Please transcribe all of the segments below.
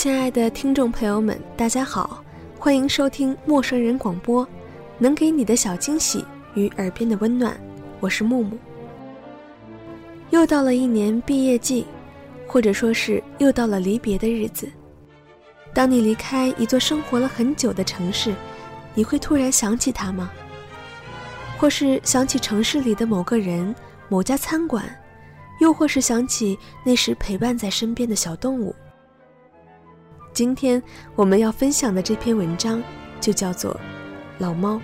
亲爱的听众朋友们，大家好，欢迎收听陌生人广播，能给你的小惊喜与耳边的温暖，我是木木。又到了一年毕业季，或者说是又到了离别的日子。当你离开一座生活了很久的城市，你会突然想起他吗？或是想起城市里的某个人、某家餐馆，又或是想起那时陪伴在身边的小动物。今天我们要分享的这篇文章，就叫做《老猫》。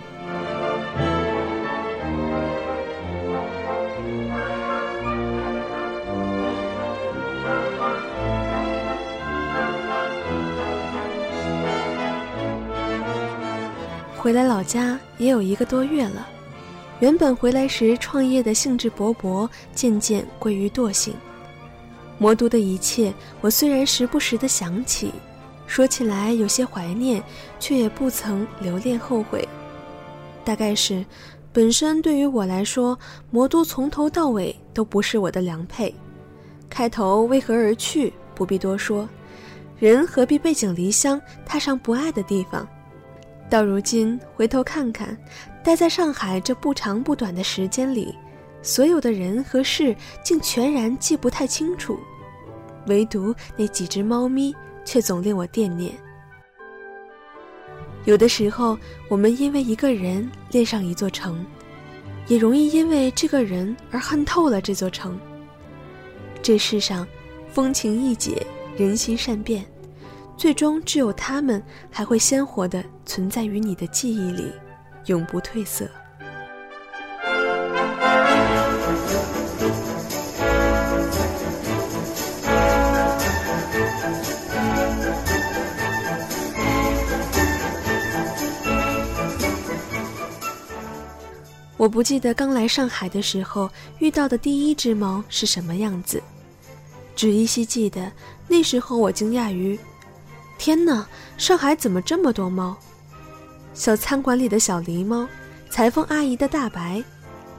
回来老家也有一个多月了，原本回来时创业的兴致勃勃，渐渐归于惰性。魔都的一切，我虽然时不时的想起。说起来有些怀念，却也不曾留恋后悔。大概是，本身对于我来说，魔都从头到尾都不是我的良配。开头为何而去，不必多说。人何必背井离乡，踏上不爱的地方？到如今回头看看，待在上海这不长不短的时间里，所有的人和事竟全然记不太清楚，唯独那几只猫咪。却总令我惦念。有的时候，我们因为一个人恋上一座城，也容易因为这个人而恨透了这座城。这世上，风情易解，人心善变，最终只有他们还会鲜活的存在于你的记忆里，永不褪色。我不记得刚来上海的时候遇到的第一只猫是什么样子，只依稀记得那时候我惊讶于：天哪，上海怎么这么多猫？小餐馆里的小狸猫，裁缝阿姨的大白，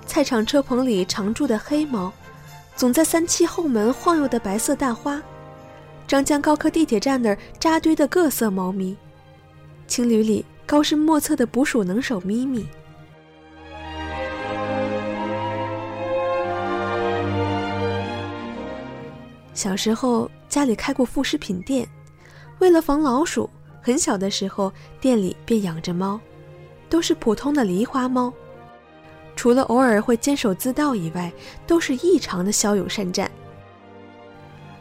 菜场车棚里常住的黑猫，总在三七后门晃悠的白色大花，张江高科地铁站那儿扎堆的各色猫咪，青旅里高深莫测的捕鼠能手咪咪。小时候家里开过副食品店，为了防老鼠，很小的时候店里便养着猫，都是普通的狸花猫，除了偶尔会监守自盗以外，都是异常的骁勇善战。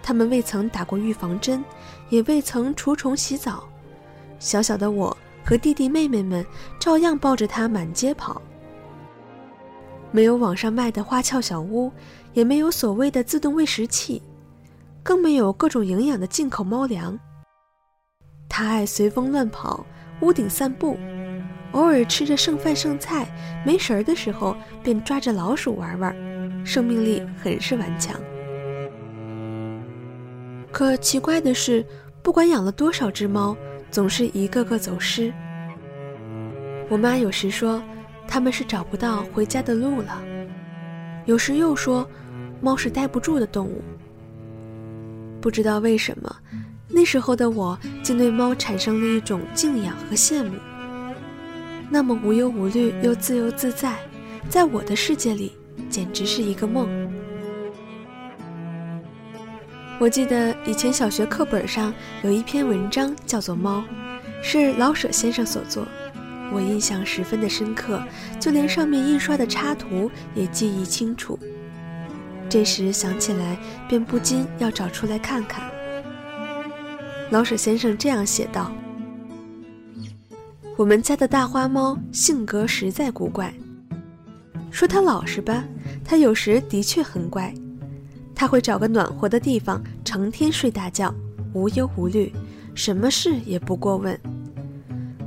它们未曾打过预防针，也未曾除虫洗澡，小小的我和弟弟妹妹们照样抱着它满街跑。没有网上卖的花俏小屋，也没有所谓的自动喂食器。更没有各种营养的进口猫粮。它爱随风乱跑，屋顶散步，偶尔吃着剩饭剩菜，没食儿的时候便抓着老鼠玩玩，生命力很是顽强。可奇怪的是，不管养了多少只猫，总是一个个走失。我妈有时说，他们是找不到回家的路了；有时又说，猫是待不住的动物。不知道为什么，那时候的我竟对猫产生了一种敬仰和羡慕。那么无忧无虑又自由自在，在我的世界里简直是一个梦。我记得以前小学课本上有一篇文章叫做《猫》，是老舍先生所作，我印象十分的深刻，就连上面印刷的插图也记忆清楚。这时想起来，便不禁要找出来看看。老舍先生这样写道：“我们家的大花猫性格实在古怪。说它老实吧，它有时的确很乖。它会找个暖和的地方，成天睡大觉，无忧无虑，什么事也不过问。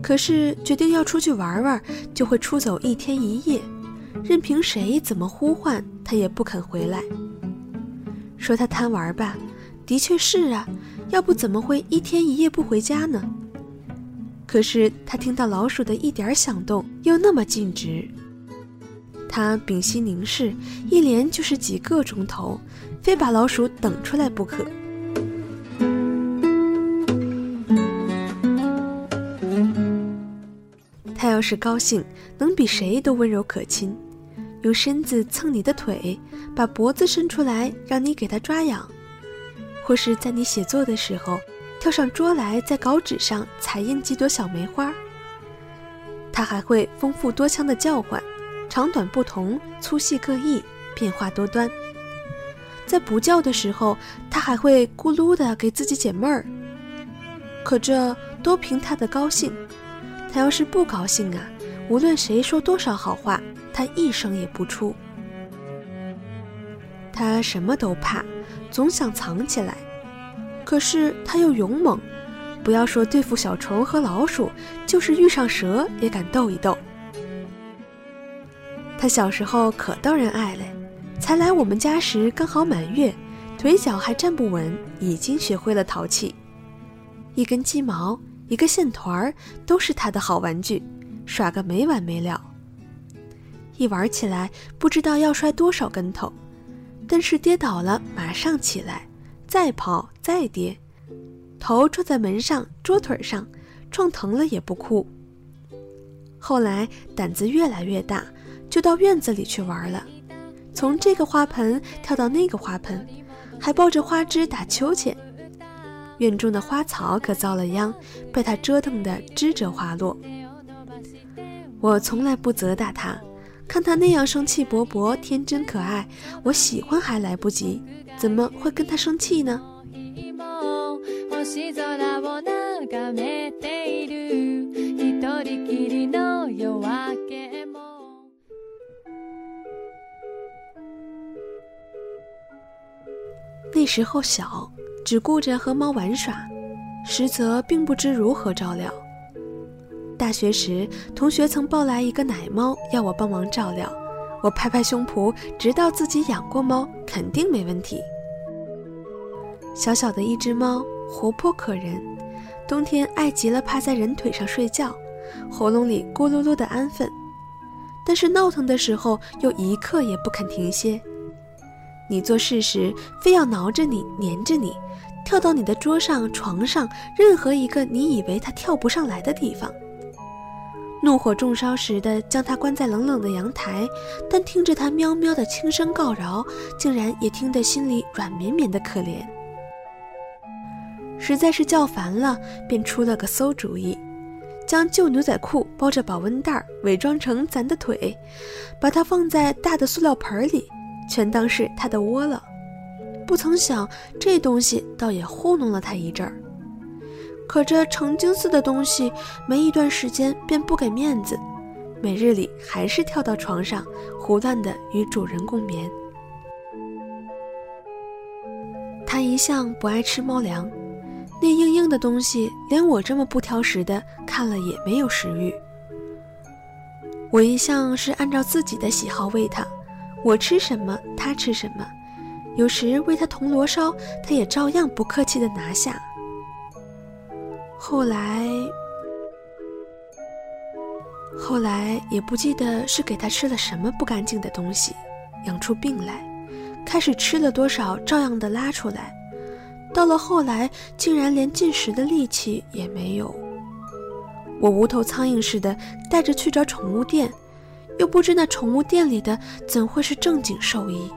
可是决定要出去玩玩，就会出走一天一夜，任凭谁怎么呼唤，它也不肯回来。说它贪玩吧，的确是啊。”要不怎么会一天一夜不回家呢？可是他听到老鼠的一点响动，又那么尽职。他屏息凝视，一连就是几个钟头，非把老鼠等出来不可。他要是高兴，能比谁都温柔可亲，用身子蹭你的腿，把脖子伸出来让你给它抓痒。或是在你写作的时候，跳上桌来，在稿纸上彩印几朵小梅花。它还会丰富多腔的叫唤，长短不同，粗细各异，变化多端。在不叫的时候，它还会咕噜的给自己解闷儿。可这都凭它的高兴。它要是不高兴啊，无论谁说多少好话，他一声也不出。他什么都怕。总想藏起来，可是他又勇猛，不要说对付小虫和老鼠，就是遇上蛇也敢斗一斗。他小时候可逗人爱嘞，才来我们家时刚好满月，腿脚还站不稳，已经学会了淘气。一根鸡毛，一个线团儿，都是他的好玩具，耍个没完没了。一玩起来，不知道要摔多少跟头。但是跌倒了，马上起来，再跑再跌，头撞在门上、桌腿上，撞疼了也不哭。后来胆子越来越大，就到院子里去玩了，从这个花盆跳到那个花盆，还抱着花枝打秋千。院中的花草可遭了殃，被他折腾得枝折花落。我从来不责打他。看他那样生气勃勃、天真可爱，我喜欢还来不及，怎么会跟他生气呢？那时候小，只顾着和猫玩耍，实则并不知如何照料。大学时，同学曾抱来一个奶猫，要我帮忙照料。我拍拍胸脯，知道自己养过猫，肯定没问题。小小的一只猫，活泼可人，冬天爱极了趴在人腿上睡觉，喉咙里咕噜噜的安分。但是闹腾的时候，又一刻也不肯停歇。你做事时，非要挠着你，粘着你，跳到你的桌上、床上，任何一个你以为它跳不上来的地方。怒火中烧时的将它关在冷冷的阳台，但听着它喵喵的轻声告饶，竟然也听得心里软绵绵的可怜。实在是叫烦了，便出了个馊主意，将旧牛仔裤包着保温袋，伪装成咱的腿，把它放在大的塑料盆里，全当是它的窝了。不曾想这东西倒也糊弄了它一阵儿。可这成精似的东西，没一段时间便不给面子，每日里还是跳到床上，胡乱的与主人共眠。他一向不爱吃猫粮，那硬硬的东西，连我这么不挑食的看了也没有食欲。我一向是按照自己的喜好喂它，我吃什么它吃什么，有时喂它铜锣烧，它也照样不客气的拿下。后来，后来也不记得是给他吃了什么不干净的东西，养出病来，开始吃了多少，照样的拉出来。到了后来，竟然连进食的力气也没有。我无头苍蝇似的带着去找宠物店，又不知那宠物店里的怎会是正经兽医。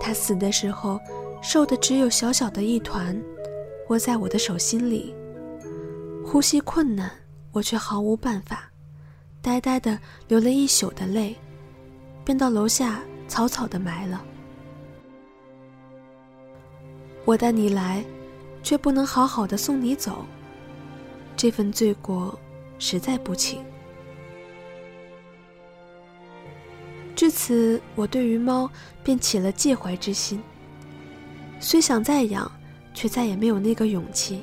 他死的时候，瘦的只有小小的一团。握在我的手心里，呼吸困难，我却毫无办法，呆呆的流了一宿的泪，便到楼下草草的埋了。我带你来，却不能好好的送你走，这份罪过实在不轻。至此，我对于猫便起了戒怀之心。虽想再养，却再也没有那个勇气。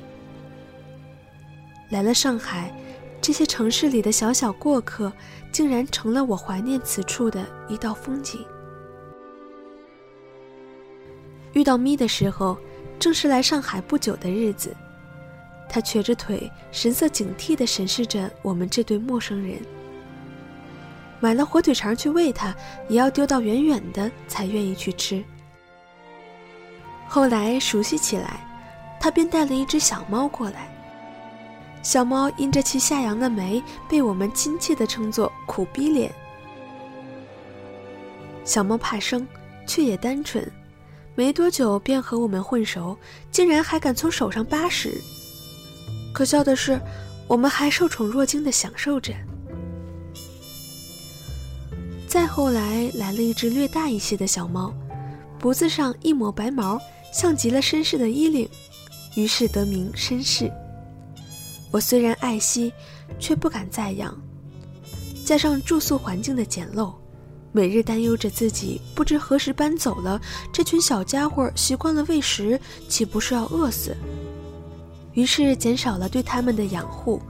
来了上海，这些城市里的小小过客，竟然成了我怀念此处的一道风景。遇到咪的时候，正是来上海不久的日子。他瘸着腿，神色警惕地审视着我们这对陌生人。买了火腿肠去喂它，也要丢到远远的才愿意去吃。后来熟悉起来，他便带了一只小猫过来。小猫因着其下扬的眉，被我们亲切地称作“苦逼脸”。小猫怕生，却也单纯，没多久便和我们混熟，竟然还敢从手上扒食。可笑的是，我们还受宠若惊地享受着。再后来，来了一只略大一些的小猫，脖子上一抹白毛，像极了绅士的衣领，于是得名绅士。我虽然爱惜，却不敢再养。加上住宿环境的简陋，每日担忧着自己不知何时搬走了，这群小家伙习惯了喂食，岂不是要饿死？于是减少了对他们的养护，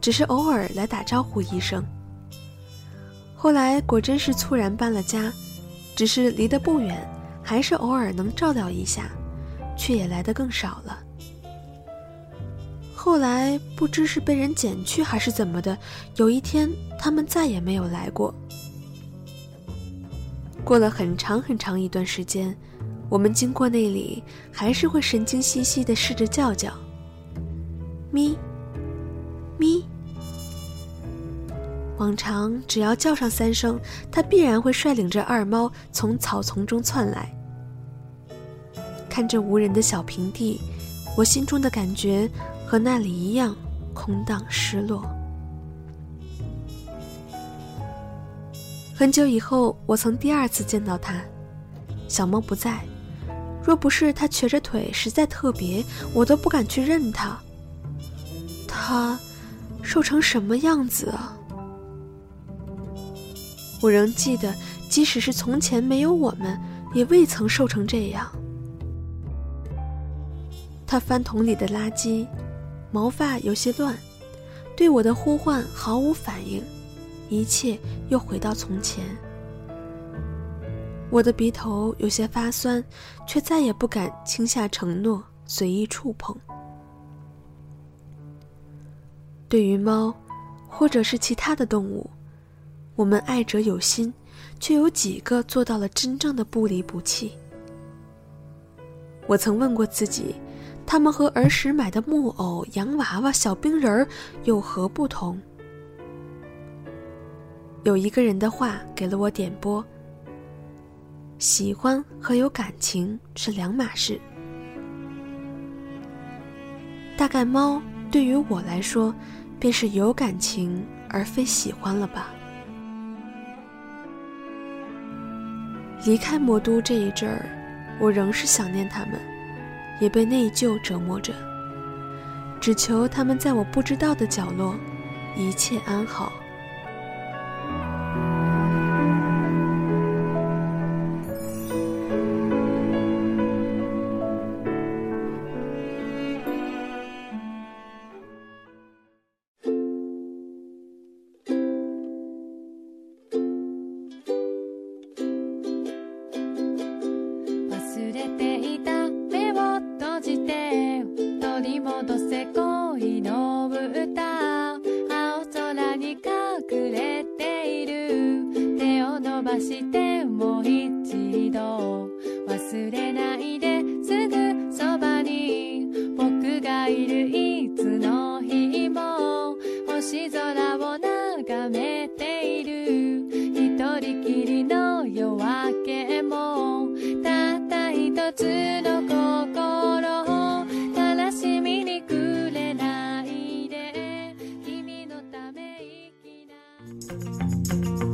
只是偶尔来打招呼一声。后来果真是猝然搬了家，只是离得不远，还是偶尔能照料一下，却也来得更少了。后来不知是被人捡去还是怎么的，有一天他们再也没有来过。过了很长很长一段时间，我们经过那里，还是会神经兮兮的试着叫叫。咪，咪。往常只要叫上三声，它必然会率领着二猫从草丛中窜来。看着无人的小平地，我心中的感觉。和那里一样空荡失落。很久以后，我曾第二次见到它，小猫不在。若不是它瘸着腿实在特别，我都不敢去认它。它瘦成什么样子啊？我仍记得，即使是从前没有我们，也未曾瘦成这样。他翻桶里的垃圾。毛发有些乱，对我的呼唤毫无反应，一切又回到从前。我的鼻头有些发酸，却再也不敢轻下承诺，随意触碰。对于猫，或者是其他的动物，我们爱者有心，却有几个做到了真正的不离不弃？我曾问过自己。他们和儿时买的木偶、洋娃娃、小冰人儿有何不同？有一个人的话给了我点拨：喜欢和有感情是两码事。大概猫对于我来说，便是有感情而非喜欢了吧。离开魔都这一阵儿，我仍是想念他们。也被内疚折磨着，只求他们在我不知道的角落，一切安好。ましてもう度忘れないですぐそばに僕がいるいつの日も星空を眺めている一人きりの夜明けもたった一つの心を悲しみにくれないで。君のため息な